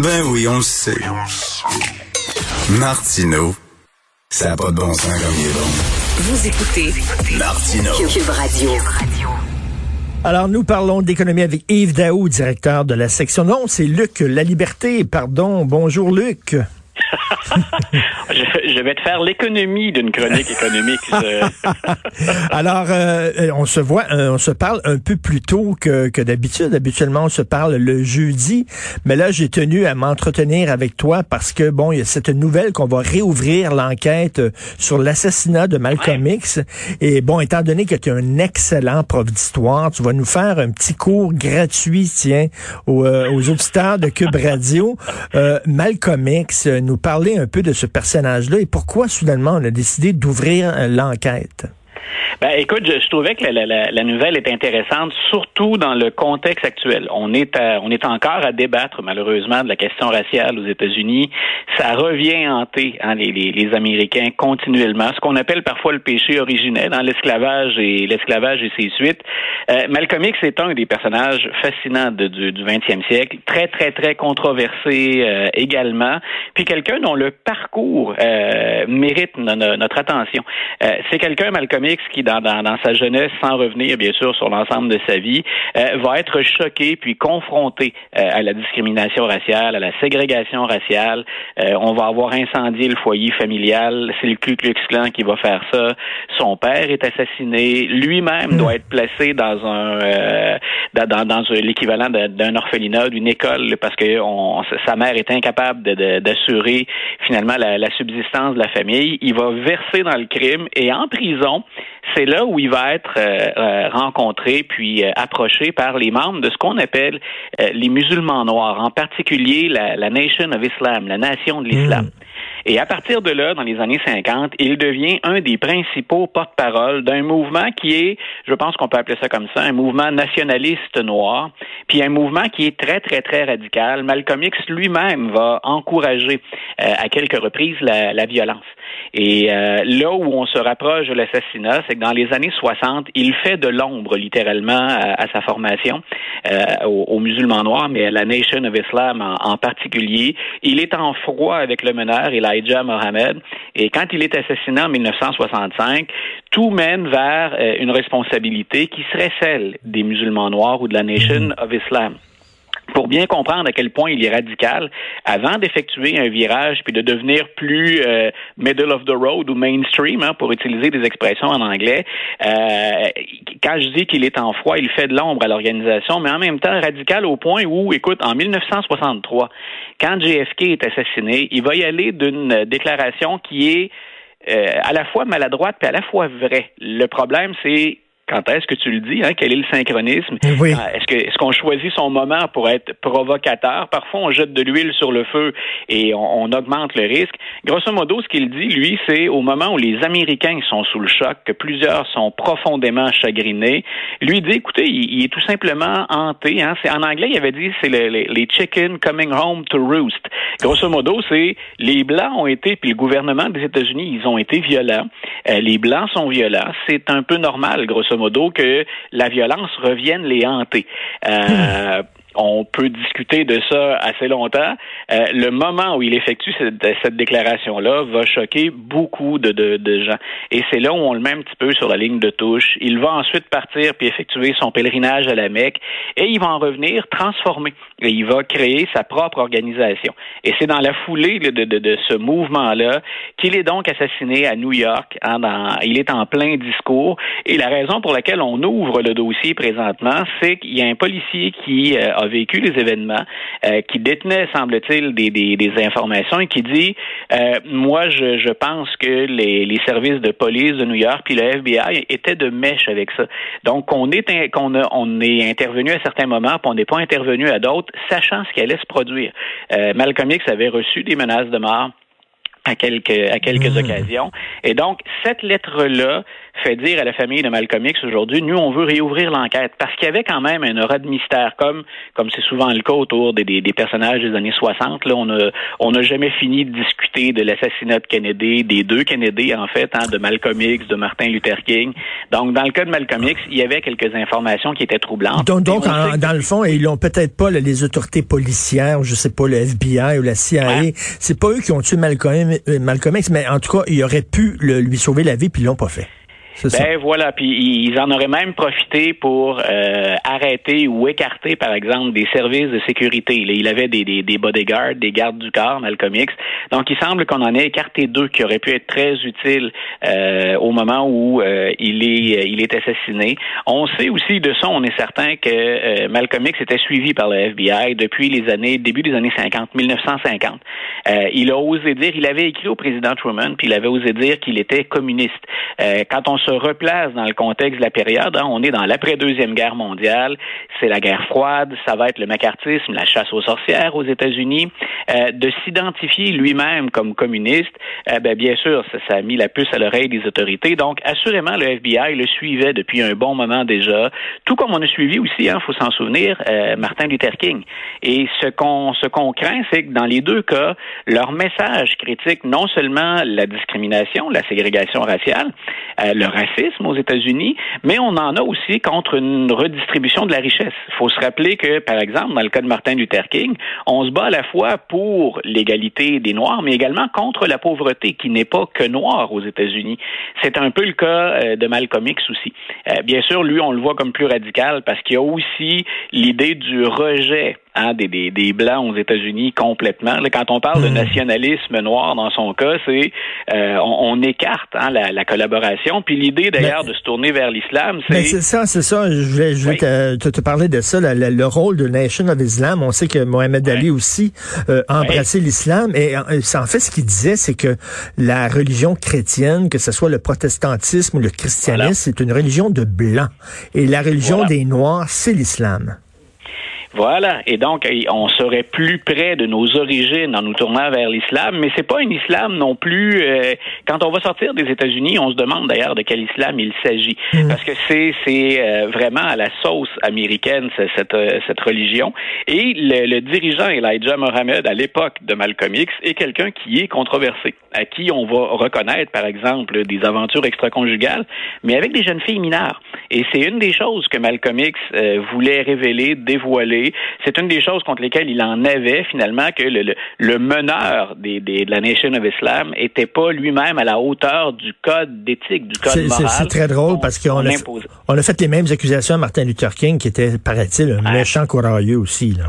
Ben oui, on le sait. Martineau, ça n'a pas de bon sens comme il est bon. Vous écoutez Martineau. Cube Radio. Alors, nous parlons d'économie avec Yves Daou, directeur de la section. Non, c'est Luc La Liberté, pardon. Bonjour, Luc. je, je, vais te faire l'économie d'une chronique économique. Alors, euh, on se voit, euh, on se parle un peu plus tôt que, que d'habitude. Habituellement, on se parle le jeudi, mais là, j'ai tenu à m'entretenir avec toi parce que, bon, il y a cette nouvelle qu'on va réouvrir l'enquête sur l'assassinat de Malcolm ouais. X. Et bon, étant donné que tu es un excellent prof d'histoire, tu vas nous faire un petit cours gratuit, tiens, aux, euh, aux auditeurs de Cube Radio. Euh, Malcolm X, nous parler un peu de ce personnage-là et pourquoi soudainement on a décidé d'ouvrir l'enquête? Ben, écoute, je, trouvais que la, nouvelle est intéressante, surtout dans le contexte actuel. On est, on est encore à débattre, malheureusement, de la question raciale aux États-Unis. Ça revient hanter hein, les, Américains continuellement, ce qu'on appelle parfois le péché originel, dans hein, l'esclavage et l'esclavage et ses suites. Euh, Malcolm X est un des personnages fascinants du, du 20e siècle, très, très, très controversé euh, également, puis quelqu'un dont le parcours euh, mérite no, no, notre attention. C'est quelqu'un, Malcolm X, qui, dans, dans, dans, sa jeunesse, sans revenir bien sûr sur l'ensemble de sa vie, euh, va être choqué puis confronté euh, à la discrimination raciale, à la ségrégation raciale. Euh, on va avoir incendié le foyer familial. C'est le Ku Klux Klan qui va faire ça. Son père est assassiné. Lui-même mmh. doit être placé dans un euh, dans, dans, dans l'équivalent d'un orphelinat, d'une école, parce que on, sa mère est incapable d'assurer finalement la, la subsistance de la famille. Il va verser dans le crime et en prison, c'est là où il va être euh, rencontré puis euh, approché par les membres de ce qu'on appelle euh, les musulmans noirs, en particulier la, la, Nation of Islam, la nation de l'islam. Mmh. Et à partir de là, dans les années 50, il devient un des principaux porte-parole d'un mouvement qui est, je pense qu'on peut appeler ça comme ça, un mouvement nationaliste noir, puis un mouvement qui est très, très, très radical. Malcolm X lui-même va encourager euh, à quelques reprises la, la violence. Et euh, là où on se rapproche de l'assassinat, c'est que dans les années 60, il fait de l'ombre littéralement à, à, sa formation euh, aux, aux, musulmans noirs, mais à la Nation of Islam en, en particulier. Il est en froid avec le meneur, Elijah Mohammed, et quand il est assassiné en 1965, tout mène vers euh, une responsabilité qui serait celle des musulmans noirs ou de la Nation of Islam pour bien comprendre à quel point il est radical, avant d'effectuer un virage puis de devenir plus euh, middle of the road ou mainstream, hein, pour utiliser des expressions en anglais, euh, quand je dis qu'il est en froid, il fait de l'ombre à l'organisation, mais en même temps radical au point où, écoute, en 1963, quand JFK est assassiné, il va y aller d'une déclaration qui est euh, à la fois maladroite puis à la fois vraie. Le problème, c'est quand est-ce que tu le dis? Hein? Quel est le synchronisme? Oui. Est-ce que est-ce qu'on choisit son moment pour être provocateur? Parfois, on jette de l'huile sur le feu et on, on, augmente le risque. Grosso modo, ce qu'il dit, lui, c'est au moment où les Américains sont sous le choc, que plusieurs sont profondément chagrinés, lui dit, écoutez, il, il est tout simplement hanté. Hein? C'est, en anglais, il avait dit, c'est le, les, les chickens coming home to roost. Grosso modo, c'est les Blancs ont été, puis le gouvernement des États-Unis, ils ont été violents. Euh, les Blancs sont violents. C'est un peu normal, grosso modo, que la violence revienne les hanter. Euh, on peut discuter de ça assez longtemps. Euh, le moment où il effectue cette, cette déclaration-là va choquer beaucoup de, de, de gens. Et c'est là où on le met un petit peu sur la ligne de touche. Il va ensuite partir puis effectuer son pèlerinage à la Mecque et il va en revenir transformé. Et il va créer sa propre organisation. Et c'est dans la foulée de, de, de ce mouvement-là qu'il est donc assassiné à New York. Hein, il est en plein discours. Et la raison pour laquelle on ouvre le dossier présentement, c'est qu'il y a un policier qui euh, a vécu les événements, euh, qui détenait, semble-t-il, des, des, des, informations et qui dit euh, Moi, je, je, pense que les, les, services de police de New York puis le FBI étaient de mèche avec ça. Donc, on est, qu'on a, on est intervenu à certains moments, puis on n'est pas intervenu à d'autres, sachant ce qui allait se produire. Euh, Malcolm X avait reçu des menaces de mort à quelques à quelques mmh. occasions. Et donc cette lettre là, fait dire à la famille de Malcolm X aujourd'hui, nous, on veut réouvrir l'enquête parce qu'il y avait quand même un aura de mystère, comme comme c'est souvent le cas autour des, des, personnages des années 60. Là, on a on n'a jamais fini de discuter de l'assassinat de Kennedy, des deux Kennedy en fait, hein, de Malcolm X, de Martin Luther King. Donc, dans le cas de Malcolm X, il y avait quelques informations qui étaient troublantes. Donc, donc dans le fond, ils l'ont peut-être pas les autorités policières, je sais pas, le FBI ou la CIA. C'est pas eux qui ont tué Malcolm, euh, Malcolm X, mais en tout cas, ils auraient pu lui sauver la vie, puis ils l'ont pas fait. Ben voilà, puis ils en auraient même profité pour euh, arrêter ou écarter, par exemple, des services de sécurité. Il avait des, des, des bodyguards, des gardes du corps, Malcolm X. Donc, il semble qu'on en ait écarté deux qui auraient pu être très utiles euh, au moment où euh, il est il est assassiné. On sait aussi de ça, on est certain que Malcolm X était suivi par le FBI depuis les années début des années 50, 1950. il a osé dire, il avait écrit au président Truman, puis il avait osé dire qu'il était communiste. quand on se replace dans le contexte de la période. Hein. On est dans l'après-deuxième guerre mondiale, c'est la guerre froide, ça va être le macartisme, la chasse aux sorcières aux États-Unis. Euh, de s'identifier lui-même comme communiste, euh, ben, bien sûr, ça, a mis la puce à l'oreille des autorités. Donc, assurément, le FBI le suivait depuis un bon moment déjà, tout comme on a suivi aussi, il hein, faut s'en souvenir, euh, Martin Luther King. Et ce qu'on ce qu'on craint, c'est que dans les deux cas, leur message critique non seulement la discrimination, la ségrégation raciale, le racisme aux États-Unis, mais on en a aussi contre une redistribution de la richesse. Il faut se rappeler que, par exemple, dans le cas de Martin Luther King, on se bat à la fois pour l'égalité des Noirs, mais également contre la pauvreté, qui n'est pas que noire aux États-Unis. C'est un peu le cas euh, de Malcolm X aussi. Euh, bien sûr, lui, on le voit comme plus radical parce qu'il y a aussi l'idée du rejet hein, des, des, des, Blancs aux États-Unis complètement. quand on parle de hmm. nationalisme noir dans son cas, c'est euh, on, écarte hein, la, la, collaboration. Puis l'idée d'ailleurs de se tourner vers l'islam, c'est... c'est ça, c'est ça. Je voulais, je voulais te, te, parler de ça, le rôle de Nation of Islam. On sait que Mohamed Ali aussi euh, a embrassé l'islam. Et en fait, ce qu'il disait, c'est que la religion chrétienne, que ce soit le protestantisme ou le christianisme, c'est une religion de blancs. Et la religion des noirs, c'est l'islam. Voilà. Et donc, on serait plus près de nos origines en nous tournant vers l'islam, mais c'est pas un islam non plus. Euh, quand on va sortir des États-Unis, on se demande d'ailleurs de quel islam il s'agit, mm. parce que c'est c'est euh, vraiment à la sauce américaine cette euh, cette religion. Et le, le dirigeant Elijah Mohammed à l'époque de Malcolm X est quelqu'un qui est controversé, à qui on va reconnaître par exemple des aventures extra-conjugales, mais avec des jeunes filles mineures. Et c'est une des choses que Malcolm X voulait révéler, dévoiler c'est une des choses contre lesquelles il en avait finalement que le, meneur des, de la Nation of Islam était pas lui-même à la hauteur du code d'éthique, du code moral. C'est très drôle parce qu'on a, on a fait les mêmes accusations à Martin Luther King qui était, paraît-il, un ah. méchant courageux aussi. Là.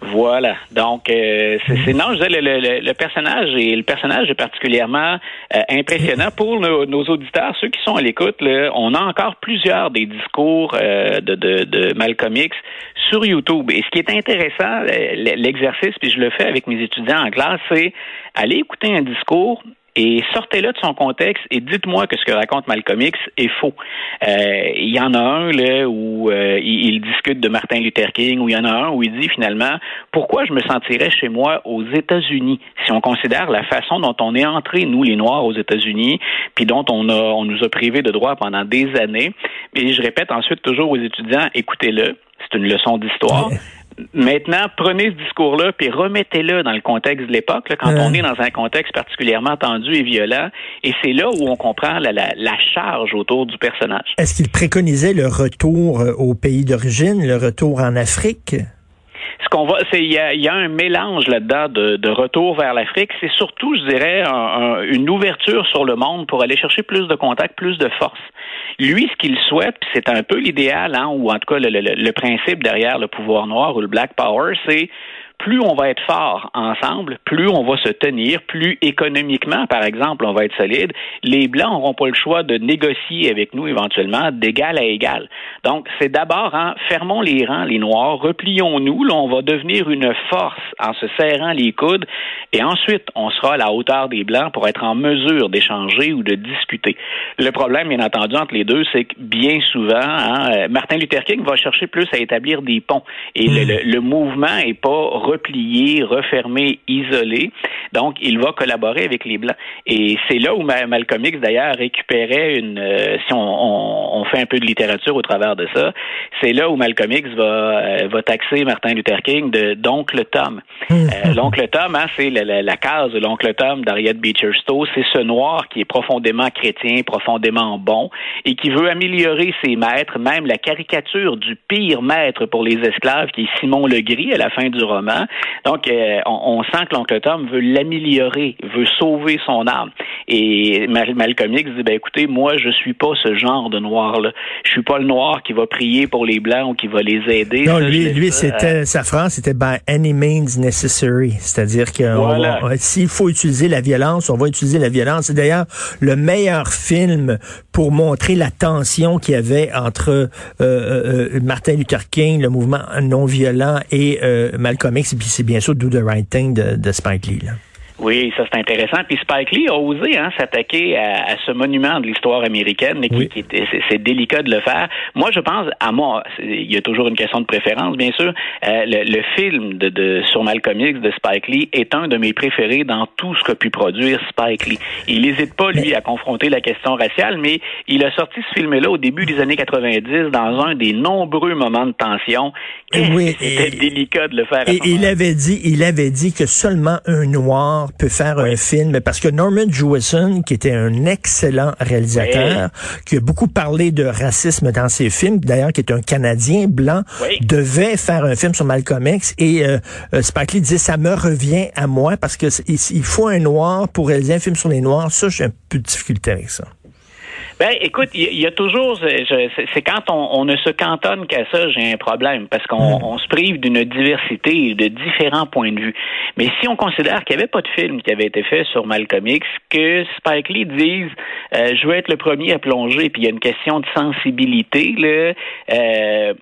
Voilà. Donc, euh, c'est non, je disais, le, personnage et le personnage est particulièrement euh, impressionnant pour nos, auditeurs, ceux qui sont à l'écoute. On a encore plusieurs des discours euh, de, de, de, Malcolm X sur YouTube. Et ce qui est intéressant, l'exercice, puis je le fais avec mes étudiants en classe, c'est aller écouter un discours et sortez-le de son contexte et dites-moi que ce que raconte Malcolm X est faux. Euh, il y en a un là où euh, il, discute de Martin Luther King, où il y en a un où il dit finalement pourquoi je me sentirais chez moi aux États-Unis? Si on considère la façon dont on est entré nous les Noirs aux États-Unis, puis dont on a on nous a privé de droits pendant des années. Et je répète ensuite toujours aux étudiants écoutez-le, c'est une leçon d'histoire. Maintenant, prenez ce discours-là puis remettez-le dans le contexte de l'époque, quand on est dans un contexte particulièrement tendu et violent, et c'est là où on comprend la, la, charge autour du personnage. Est-ce qu'il préconisait le retour euh, au pays d'origine, le retour en Afrique? Ce qu'on va, c'est il y a, y a, un mélange là-dedans de, retour vers l'Afrique. C'est surtout, je dirais, une ouverture sur le monde pour aller chercher plus de contacts, plus de force. Lui, ce qu'il souhaite, c'est un peu l'idéal, hein, ou en tout cas le, le, le principe derrière le pouvoir noir ou le Black Power, c'est plus on va être fort ensemble, plus on va se tenir, plus économiquement, par exemple, on va être solide. Les Blancs n'auront pas le choix de négocier avec nous éventuellement d'égal à égal. Donc, c'est d'abord, hein, fermons les rangs, les Noirs, replions-nous, là, on va devenir une force en se serrant les coudes, et ensuite, on sera à la hauteur des Blancs pour être en mesure d'échanger ou de discuter. Le problème, bien entendu, entre les deux, c'est que bien souvent, hein, Martin Luther King va chercher plus à établir des ponts, et le, hmm. le, le mouvement est pas replié, refermé, isolé. Donc, il va collaborer avec les Blancs. Et c'est là où Malcolm X, d'ailleurs, récupérait une... Euh, si on, on, fait un peu de littérature au travers de ça, c'est là où Malcolm X va, euh, va taxer Martin Luther King de d'oncle Tom. Euh, l'oncle Tom, hein, c'est la, la, case de l'oncle Tom d'Harriet Beecher Stowe. C'est ce noir qui est profondément chrétien, profondément bon, et qui veut améliorer ses maîtres, même la caricature du pire maître pour les esclaves, qui est Simon Legris à la fin du roman. Donc, on, on, sent que l'oncle Tom veut l'améliorer, veut sauver son âme. Et Malcolm X dit, ben écoutez, moi, je suis pas ce genre de noir-là. Je suis pas le noir qui va prier pour les blancs ou qui va les aider. Non, lui, lui c'était sa phrase, c'était by any means necessary, c'est-à-dire que s'il faut utiliser la violence, on va utiliser la violence. C'est d'ailleurs le meilleur film pour montrer la tension qu'il y avait entre euh, euh, euh, Martin Luther King, le mouvement non violent, et Malcolm X. Puis c'est bien sûr Do the Right Thing de, de Spike Lee. Là. Oui, ça c'est intéressant. Puis Spike Lee a osé hein, s'attaquer à, à, ce monument de l'histoire américaine, mais qui, qui c'est délicat de le faire. Moi, je pense, à moi, il y a toujours une question de préférence, bien sûr. Euh, le, film de, de, sur Malcolm X de Spike Lee est un de mes préférés dans tout ce qu'a pu produire Spike Lee. Il n'hésite pas lui à confronter la question raciale, mais il a sorti ce film-là au début des années 90 dans un des nombreux moments de tension. Oui, c'était délicat de le faire. Et il avait dit, il avait dit que seulement un noir peut faire un film, parce que Norman Jewison, qui était un excellent réalisateur, qui a beaucoup parlé de racisme dans ses films, d'ailleurs qui est un Canadien blanc, devait faire un film sur Malcolm X, et euh, euh, Spike Lee disait, ça me revient à moi, parce que il faut un noir pour réaliser un film sur les noirs, ça, j'ai un peu de difficulté avec ça. Ben, écoute, il y, a toujours, c'est quand on, ne se cantonne qu'à ça, j'ai un problème, parce qu'on mm. se prive d'une diversité, de différents points de vue. Mais si on considère qu'il n'y avait pas de film qui avait été fait sur Malcolm X, que Spike Lee dise, euh, je veux être le premier à plonger, puis il y a une question de sensibilité, là, euh,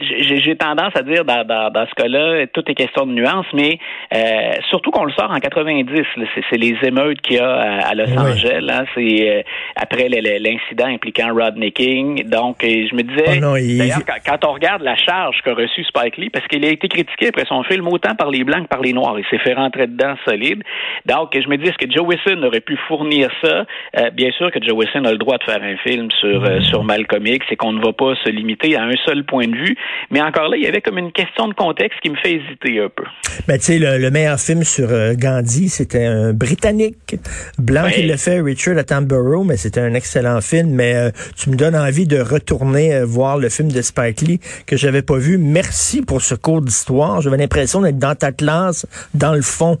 j'ai tendance à dire dans, dans, dans ce cas-là, tout est question de nuances, mais euh, surtout qu'on le sort en 90. C'est les émeutes qu'il y a à, Los Angeles. Hein, c'est euh, après l'incident impliquant Rodney King. Donc, je me disais, oh d'ailleurs, quand, on regarde la charge qu'a reçue Spike Lee, parce qu'il a été critiqué après son film autant par les blancs que par les noirs, il s'est fait rentrer dedans solide. Donc, je me dis, est-ce que Joe Wilson aurait pu fournir ça? Euh, Bien sûr que Joe Wilson a le droit de faire un film sur euh, sur Malcolm X et qu'on ne va pas se limiter à un seul point de vue. Mais encore là, il y avait comme une question de contexte qui me fait hésiter un peu. Ben, tu sais, le, meilleur film sur euh, Gandhi, c'était un Britannique blanc qui le fait, Richard Attenborough, mais c'était un excellent film. Mais euh, tu me donnes envie de retourner euh, voir le film de Spike Lee que j'avais pas vu. Merci pour ce cours d'histoire. J'avais l'impression d'être dans ta classe, dans le fond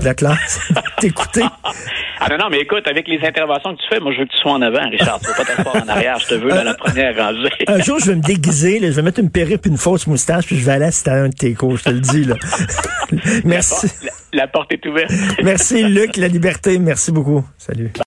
de la classe, t'écouter. Ah non, non, mais écoute, avec les interventions que tu fais, moi, je veux que tu sois en avant, Richard. Tu veux pas t'asseoir en arrière. Je te veux dans la première rangée. un jour, je vais me déguiser, là, je vais mettre une perruque une fausse moustache, puis je vais aller à un de tes cours, je te le dis. Là. Merci. La, la porte est ouverte. Merci, Luc, la liberté. Merci beaucoup. Salut.